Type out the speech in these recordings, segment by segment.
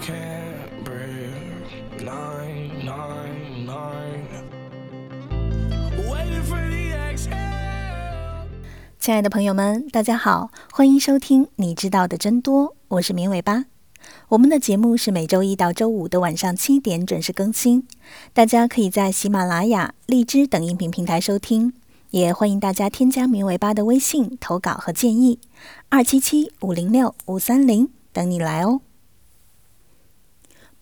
can break Nine, nine, nine. 亲爱的朋友们，大家好，欢迎收听《你知道的真多》，我是绵尾巴。我们的节目是每周一到周五的晚上七点准时更新，大家可以在喜马拉雅、荔枝等音频平台收听，也欢迎大家添加绵尾巴的微信投稿和建议，二七七五零六五三零等你来哦。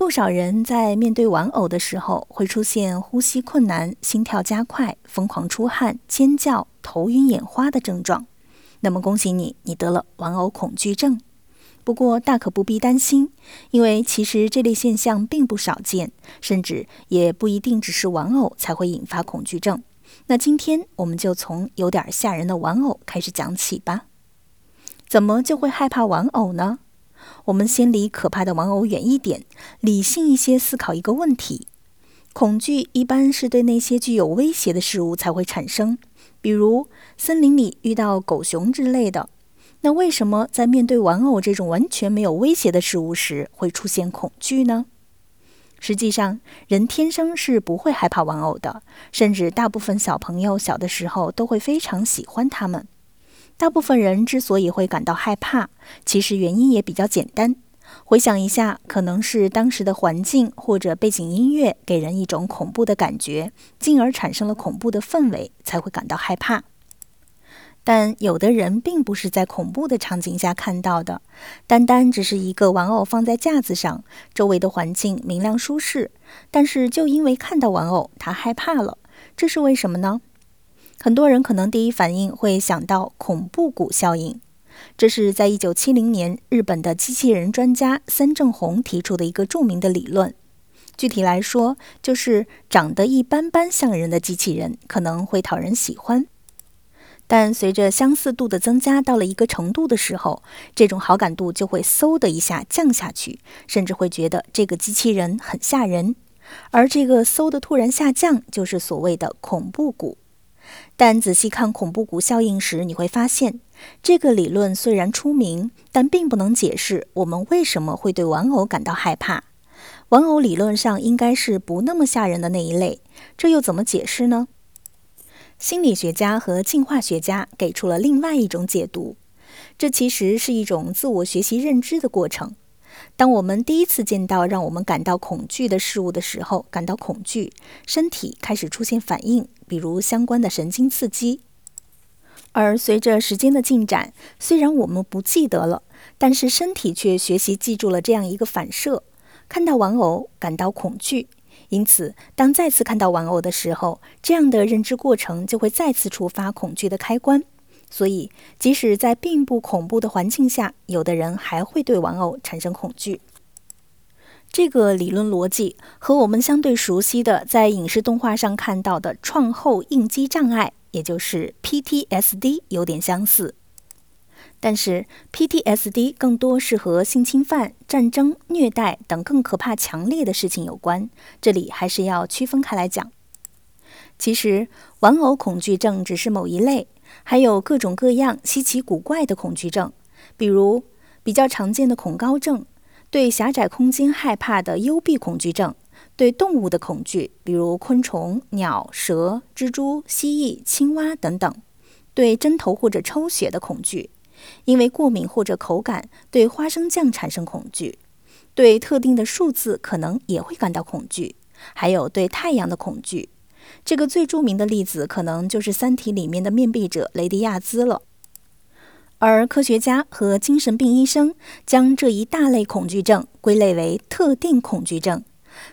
不少人在面对玩偶的时候会出现呼吸困难、心跳加快、疯狂出汗、尖叫、头晕眼花的症状。那么恭喜你，你得了玩偶恐惧症。不过大可不必担心，因为其实这类现象并不少见，甚至也不一定只是玩偶才会引发恐惧症。那今天我们就从有点吓人的玩偶开始讲起吧。怎么就会害怕玩偶呢？我们先离可怕的玩偶远一点，理性一些思考一个问题：恐惧一般是对那些具有威胁的事物才会产生，比如森林里遇到狗熊之类的。那为什么在面对玩偶这种完全没有威胁的事物时会出现恐惧呢？实际上，人天生是不会害怕玩偶的，甚至大部分小朋友小的时候都会非常喜欢它们。大部分人之所以会感到害怕，其实原因也比较简单。回想一下，可能是当时的环境或者背景音乐给人一种恐怖的感觉，进而产生了恐怖的氛围，才会感到害怕。但有的人并不是在恐怖的场景下看到的，单单只是一个玩偶放在架子上，周围的环境明亮舒适，但是就因为看到玩偶，他害怕了，这是为什么呢？很多人可能第一反应会想到恐怖谷效应，这是在一九七零年日本的机器人专家三正弘提出的一个著名的理论。具体来说，就是长得一般般像人的机器人可能会讨人喜欢。但随着相似度的增加到了一个程度的时候，这种好感度就会嗖的一下降下去，甚至会觉得这个机器人很吓人。而这个嗖的突然下降，就是所谓的恐怖谷。但仔细看恐怖谷效应时，你会发现，这个理论虽然出名，但并不能解释我们为什么会对玩偶感到害怕。玩偶理论上应该是不那么吓人的那一类，这又怎么解释呢？心理学家和进化学家给出了另外一种解读，这其实是一种自我学习认知的过程。当我们第一次见到让我们感到恐惧的事物的时候，感到恐惧，身体开始出现反应，比如相关的神经刺激。而随着时间的进展，虽然我们不记得了，但是身体却学习记住了这样一个反射：看到玩偶感到恐惧。因此，当再次看到玩偶的时候，这样的认知过程就会再次触发恐惧的开关。所以，即使在并不恐怖的环境下，有的人还会对玩偶产生恐惧。这个理论逻辑和我们相对熟悉的在影视动画上看到的创后应激障碍，也就是 PTSD，有点相似。但是 PTSD 更多是和性侵犯、战争、虐待等更可怕、强烈的事情有关，这里还是要区分开来讲。其实，玩偶恐惧症只是某一类，还有各种各样稀奇古怪的恐惧症，比如比较常见的恐高症，对狭窄空间害怕的幽闭恐惧症，对动物的恐惧，比如昆虫、鸟、蛇、蜘蛛、蜥蜴、青蛙等等，对针头或者抽血的恐惧。因为过敏或者口感对花生酱产生恐惧，对特定的数字可能也会感到恐惧，还有对太阳的恐惧。这个最著名的例子可能就是《三体》里面的面壁者雷迪亚兹了。而科学家和精神病医生将这一大类恐惧症归类为特定恐惧症。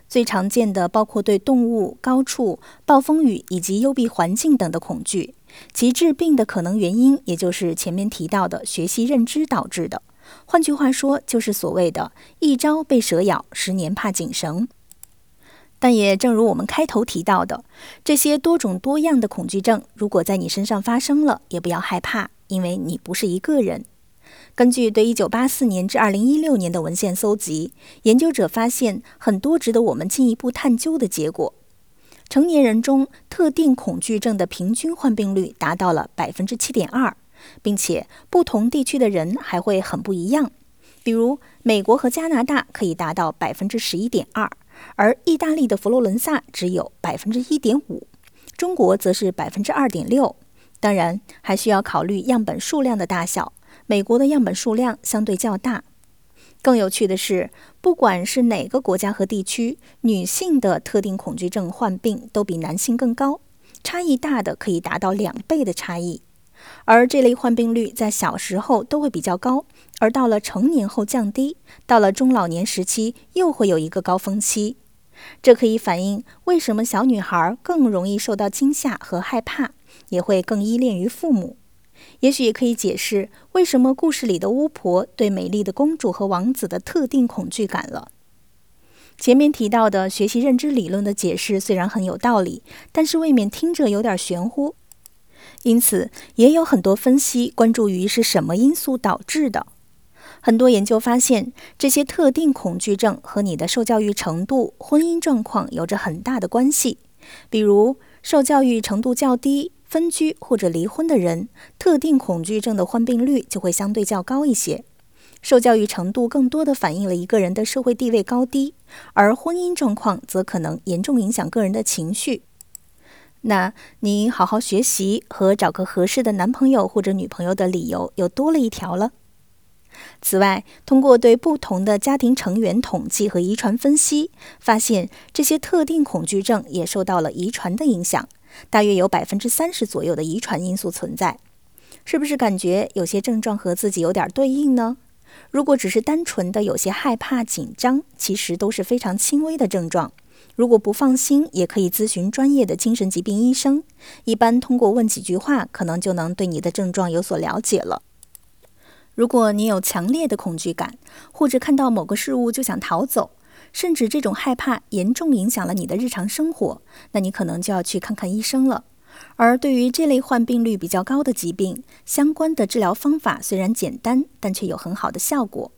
最常见的包括对动物、高处、暴风雨以及幽闭环境等的恐惧。其致病的可能原因，也就是前面提到的学习认知导致的。换句话说，就是所谓的“一朝被蛇咬，十年怕井绳”。但也正如我们开头提到的，这些多种多样的恐惧症，如果在你身上发生了，也不要害怕，因为你不是一个人。根据对1984年至2016年的文献搜集，研究者发现很多值得我们进一步探究的结果。成年人中特定恐惧症的平均患病率达到了百分之七点二，并且不同地区的人还会很不一样。比如美国和加拿大可以达到百分之十一点二，而意大利的佛罗伦萨只有百分之一点五，中国则是百分之二点六。当然，还需要考虑样本数量的大小，美国的样本数量相对较大。更有趣的是，不管是哪个国家和地区，女性的特定恐惧症患病都比男性更高，差异大的可以达到两倍的差异。而这类患病率在小时候都会比较高，而到了成年后降低，到了中老年时期又会有一个高峰期。这可以反映为什么小女孩更容易受到惊吓和害怕，也会更依恋于父母。也许也可以解释为什么故事里的巫婆对美丽的公主和王子的特定恐惧感了。前面提到的学习认知理论的解释虽然很有道理，但是未免听着有点玄乎，因此也有很多分析关注于是什么因素导致的。很多研究发现，这些特定恐惧症和你的受教育程度、婚姻状况有着很大的关系，比如受教育程度较低。分居或者离婚的人，特定恐惧症的患病率就会相对较高一些。受教育程度更多的反映了一个人的社会地位高低，而婚姻状况则可能严重影响个人的情绪。那你好好学习和找个合适的男朋友或者女朋友的理由又多了一条了。此外，通过对不同的家庭成员统计和遗传分析，发现这些特定恐惧症也受到了遗传的影响。大约有百分之三十左右的遗传因素存在，是不是感觉有些症状和自己有点对应呢？如果只是单纯的有些害怕、紧张，其实都是非常轻微的症状。如果不放心，也可以咨询专业的精神疾病医生。一般通过问几句话，可能就能对你的症状有所了解了。如果你有强烈的恐惧感，或者看到某个事物就想逃走，甚至这种害怕严重影响了你的日常生活，那你可能就要去看看医生了。而对于这类患病率比较高的疾病，相关的治疗方法虽然简单，但却有很好的效果。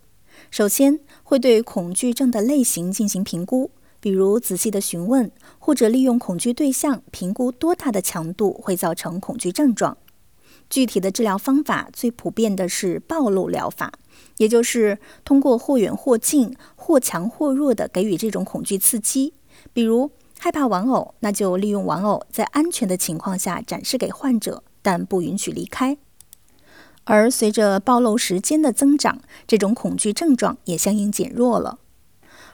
首先会对恐惧症的类型进行评估，比如仔细的询问，或者利用恐惧对象评估多大的强度会造成恐惧症状。具体的治疗方法最普遍的是暴露疗法。也就是通过或远或近、或强或弱的给予这种恐惧刺激，比如害怕玩偶，那就利用玩偶在安全的情况下展示给患者，但不允许离开。而随着暴露时间的增长，这种恐惧症状也相应减弱了。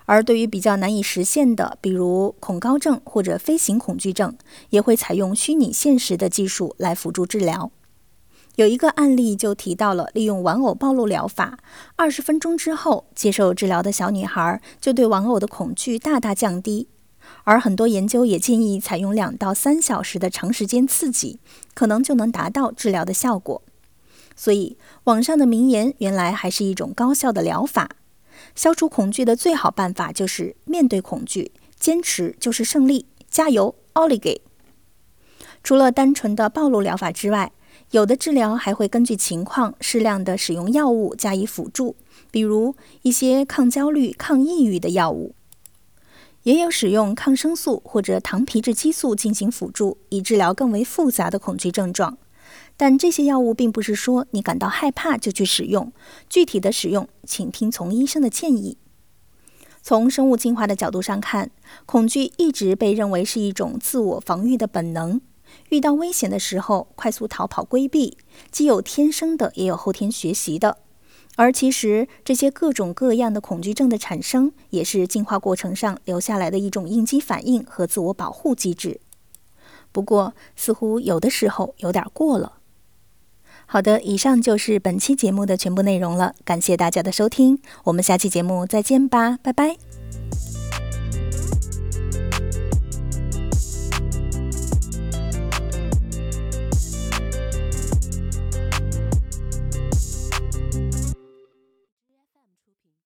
而对于比较难以实现的，比如恐高症或者飞行恐惧症，也会采用虚拟现实的技术来辅助治疗。有一个案例就提到了利用玩偶暴露疗法，二十分钟之后接受治疗的小女孩就对玩偶的恐惧大大降低。而很多研究也建议采用两到三小时的长时间刺激，可能就能达到治疗的效果。所以网上的名言原来还是一种高效的疗法。消除恐惧的最好办法就是面对恐惧，坚持就是胜利。加油，奥利给！除了单纯的暴露疗法之外，有的治疗还会根据情况适量的使用药物加以辅助，比如一些抗焦虑、抗抑郁的药物，也有使用抗生素或者糖皮质激素进行辅助，以治疗更为复杂的恐惧症状。但这些药物并不是说你感到害怕就去使用，具体的使用请听从医生的建议。从生物进化的角度上看，恐惧一直被认为是一种自我防御的本能。遇到危险的时候，快速逃跑规避，既有天生的，也有后天学习的。而其实，这些各种各样的恐惧症的产生，也是进化过程上留下来的一种应激反应和自我保护机制。不过，似乎有的时候有点过了。好的，以上就是本期节目的全部内容了，感谢大家的收听，我们下期节目再见吧，拜拜。